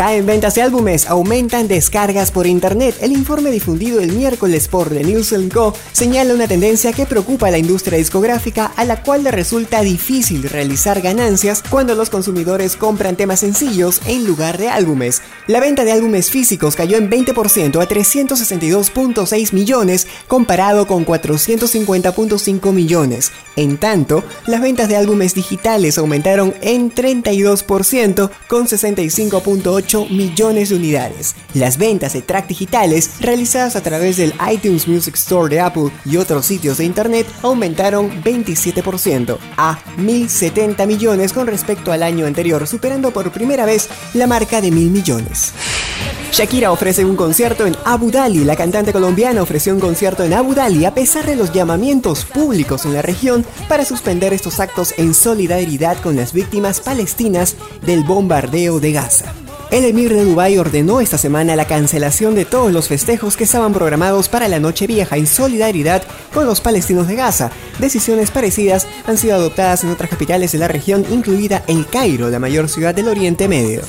Caen ventas de álbumes, aumentan descargas por internet. El informe difundido el miércoles por The Nielsen Co. señala una tendencia que preocupa a la industria discográfica, a la cual le resulta difícil realizar ganancias cuando los consumidores compran temas sencillos en lugar de álbumes. La venta de álbumes físicos cayó en 20% a 362.6 millones, comparado con 450.5 millones. En tanto, las ventas de álbumes digitales aumentaron en 32%, con 65.8 millones de unidades. Las ventas de track digitales realizadas a través del iTunes Music Store de Apple y otros sitios de Internet aumentaron 27% a 1.070 millones con respecto al año anterior, superando por primera vez la marca de 1.000 millones. Shakira ofrece un concierto en Abu Dhabi. La cantante colombiana ofreció un concierto en Abu Dhabi a pesar de los llamamientos públicos en la región para suspender estos actos en solidaridad con las víctimas palestinas del bombardeo de Gaza. El emir de Dubái ordenó esta semana la cancelación de todos los festejos que estaban programados para la Noche Vieja en solidaridad con los palestinos de Gaza. Decisiones parecidas han sido adoptadas en otras capitales de la región, incluida El Cairo, la mayor ciudad del Oriente Medio.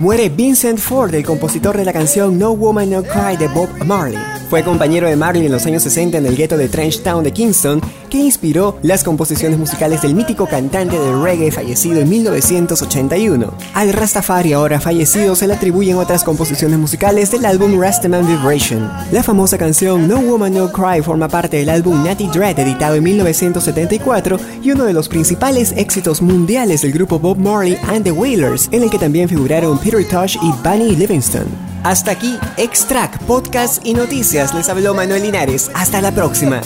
Muere Vincent Ford, el compositor de la canción No Woman No Cry de Bob Marley. Fue compañero de Marley en los años 60 en el gueto de Trenchtown de Kingston, que inspiró las composiciones musicales del mítico cantante de reggae fallecido en 1981. Al Rastafari ahora fallecido se le atribuyen otras composiciones musicales del álbum Rastaman Vibration. La famosa canción No Woman No Cry forma parte del álbum Natty Dread editado en 1974 y uno de los principales éxitos mundiales del grupo Bob Marley and the Wailers, en el que también figuraron Peter Tosh y Bunny Livingston. Hasta aquí, Extract, Podcast y Noticias. Les habló Manuel Linares. Hasta la próxima.